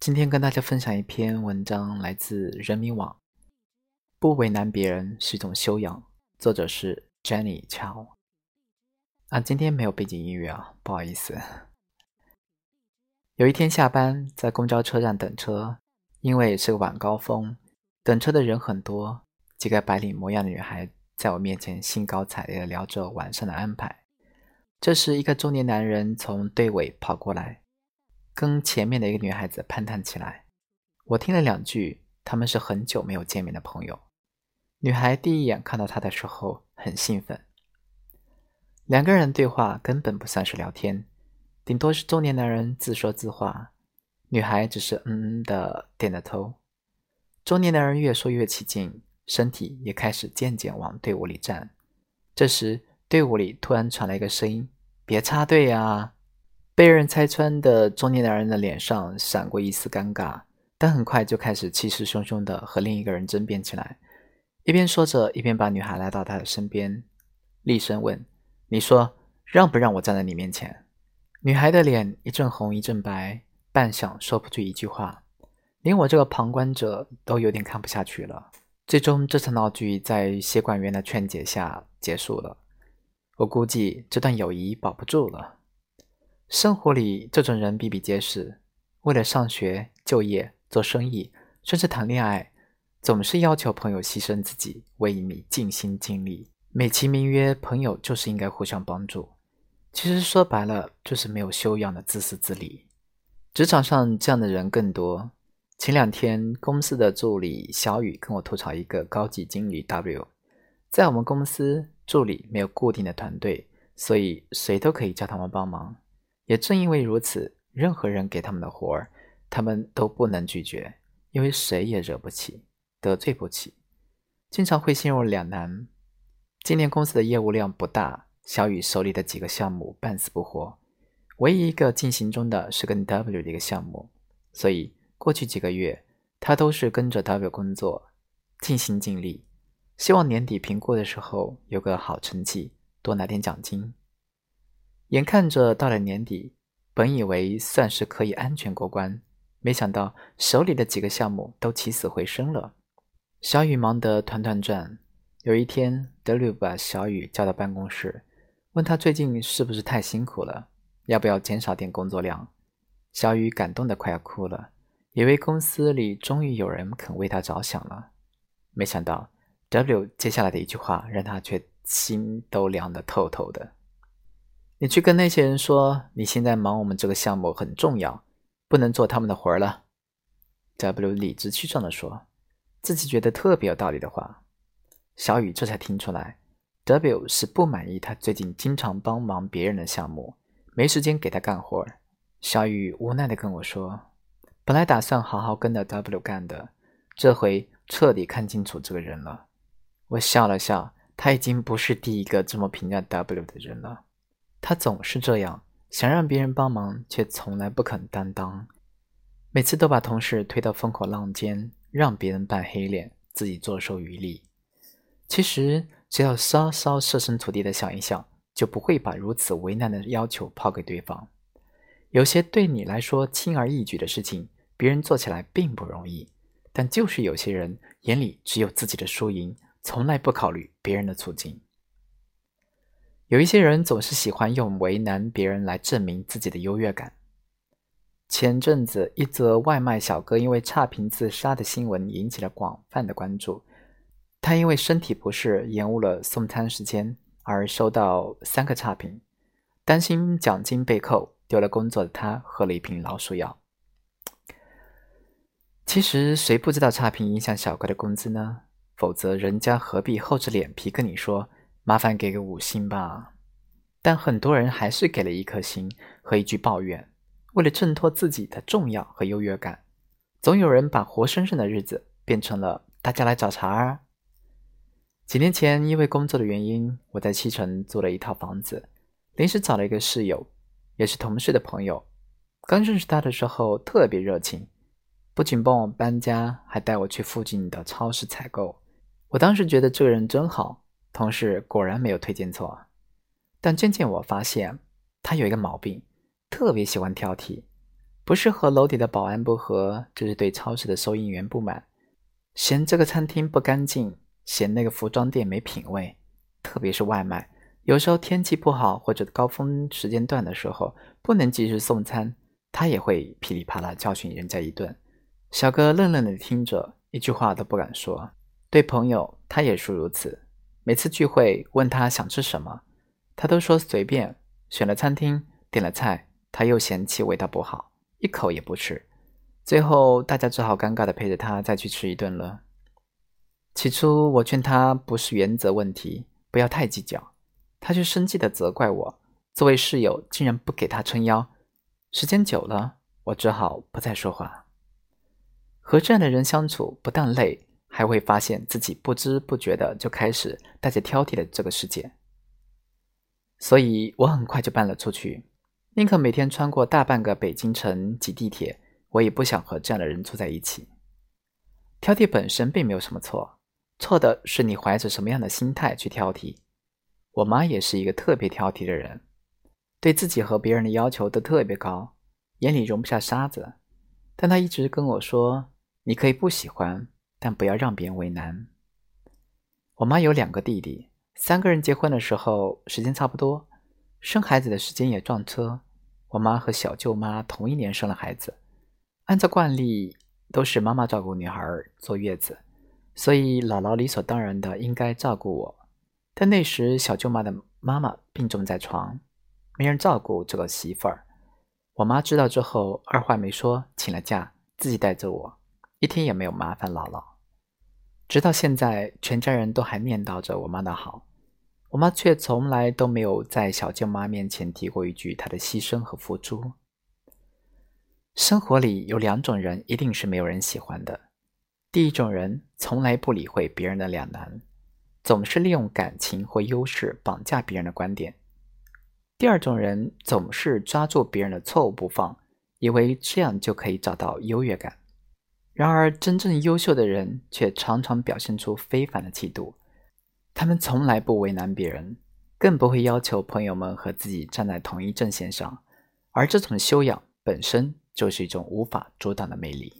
今天跟大家分享一篇文章，来自人民网。不为难别人是一种修养，作者是 Jenny 乔。啊，今天没有背景音乐啊，不好意思。有一天下班在公交车站等车，因为是个晚高峰，等车的人很多。几个白领模样的女孩在我面前兴高采烈地聊着晚上的安排。这时，一个中年男人从队尾跑过来。跟前面的一个女孩子攀谈起来，我听了两句，他们是很久没有见面的朋友。女孩第一眼看到他的时候很兴奋。两个人对话根本不算是聊天，顶多是中年男人自说自话，女孩只是嗯嗯的点着头。中年男人越说越起劲，身体也开始渐渐往队伍里站。这时，队伍里突然传来一个声音：“别插队呀！”被人拆穿的中年男人的脸上闪过一丝尴尬，但很快就开始气势汹汹地和另一个人争辩起来，一边说着，一边把女孩拉到他的身边，厉声问：“你说让不让我站在你面前？”女孩的脸一阵红一阵白，半晌说不出一句话，连我这个旁观者都有点看不下去了。最终，这场闹剧在协管员的劝解下结束了。我估计这段友谊保不住了。生活里这种人比比皆是，为了上学、就业、做生意，甚至谈恋爱，总是要求朋友牺牲自己，为你尽心尽力，美其名曰朋友就是应该互相帮助。其实说白了，就是没有修养的自私自利。职场上这样的人更多。前两天，公司的助理小雨跟我吐槽一个高级经理 W，在我们公司，助理没有固定的团队，所以谁都可以叫他们帮忙。也正因为如此，任何人给他们的活儿，他们都不能拒绝，因为谁也惹不起，得罪不起，经常会陷入两难。今年公司的业务量不大，小雨手里的几个项目半死不活，唯一一个进行中的是跟 W 的一个项目，所以过去几个月他都是跟着 W 工作，尽心尽力，希望年底评估的时候有个好成绩，多拿点奖金。眼看着到了年底，本以为算是可以安全过关，没想到手里的几个项目都起死回生了。小雨忙得团团转。有一天，德鲁把小雨叫到办公室，问他最近是不是太辛苦了，要不要减少点工作量。小雨感动得快要哭了，以为公司里终于有人肯为他着想了。没想到 W 接下来的一句话，让他却心都凉得透透的。你去跟那些人说，你现在忙我们这个项目很重要，不能做他们的活儿了。W 理直气壮地说，自己觉得特别有道理的话。小雨这才听出来，W 是不满意他最近经常帮忙别人的项目，没时间给他干活。小雨无奈地跟我说，本来打算好好跟着 W 干的，这回彻底看清楚这个人了。我笑了笑，他已经不是第一个这么评价 W 的人了。他总是这样，想让别人帮忙，却从来不肯担当，每次都把同事推到风口浪尖，让别人扮黑脸，自己坐收渔利。其实，只要稍稍设身处地的想一想，就不会把如此为难的要求抛给对方。有些对你来说轻而易举的事情，别人做起来并不容易，但就是有些人眼里只有自己的输赢，从来不考虑别人的处境。有一些人总是喜欢用为难别人来证明自己的优越感。前阵子，一则外卖小哥因为差评自杀的新闻引起了广泛的关注。他因为身体不适，延误了送餐时间，而收到三个差评。担心奖金被扣，丢了工作的他喝了一瓶老鼠药。其实，谁不知道差评影响小哥的工资呢？否则，人家何必厚着脸皮跟你说？麻烦给个五星吧，但很多人还是给了一颗星和一句抱怨。为了挣脱自己的重要和优越感，总有人把活生生的日子变成了大家来找茬儿。几年前，因为工作的原因，我在西城租了一套房子，临时找了一个室友，也是同事的朋友。刚认识他的时候特别热情，不仅帮我搬家，还带我去附近的超市采购。我当时觉得这个人真好。同事果然没有推荐错，但渐渐我发现他有一个毛病，特别喜欢挑剔。不是和楼底的保安不和，就是对超市的收银员不满，嫌这个餐厅不干净，嫌那个服装店没品味。特别是外卖，有时候天气不好或者高峰时间段的时候，不能及时送餐，他也会噼里啪啦教训人家一顿。小哥愣愣的听着，一句话都不敢说。对朋友，他也是如此。每次聚会问他想吃什么，他都说随便。选了餐厅，点了菜，他又嫌弃味道不好，一口也不吃。最后大家只好尴尬的陪着他再去吃一顿了。起初我劝他不是原则问题，不要太计较，他却生气的责怪我，作为室友竟然不给他撑腰。时间久了，我只好不再说话。和这样的人相处，不但累，还会发现自己不知不觉的就开始带着挑剔的这个世界。所以我很快就搬了出去，宁可每天穿过大半个北京城挤地铁，我也不想和这样的人住在一起。挑剔本身并没有什么错，错的是你怀着什么样的心态去挑剔。我妈也是一个特别挑剔的人，对自己和别人的要求都特别高，眼里容不下沙子。但她一直跟我说。你可以不喜欢，但不要让别人为难。我妈有两个弟弟，三个人结婚的时候时间差不多，生孩子的时间也撞车。我妈和小舅妈同一年生了孩子，按照惯例都是妈妈照顾女孩坐月子，所以姥姥理所当然的应该照顾我。但那时小舅妈的妈妈病重在床，没人照顾这个媳妇儿。我妈知道之后，二话没说，请了假，自己带着我。一天也没有麻烦姥姥，直到现在，全家人都还念叨着我妈的好，我妈却从来都没有在小舅妈面前提过一句她的牺牲和付出。生活里有两种人，一定是没有人喜欢的。第一种人从来不理会别人的两难，总是利用感情或优势绑架别人的观点；第二种人总是抓住别人的错误不放，以为这样就可以找到优越感。然而，真正优秀的人却常常表现出非凡的气度。他们从来不为难别人，更不会要求朋友们和自己站在同一阵线上。而这种修养本身就是一种无法阻挡的魅力。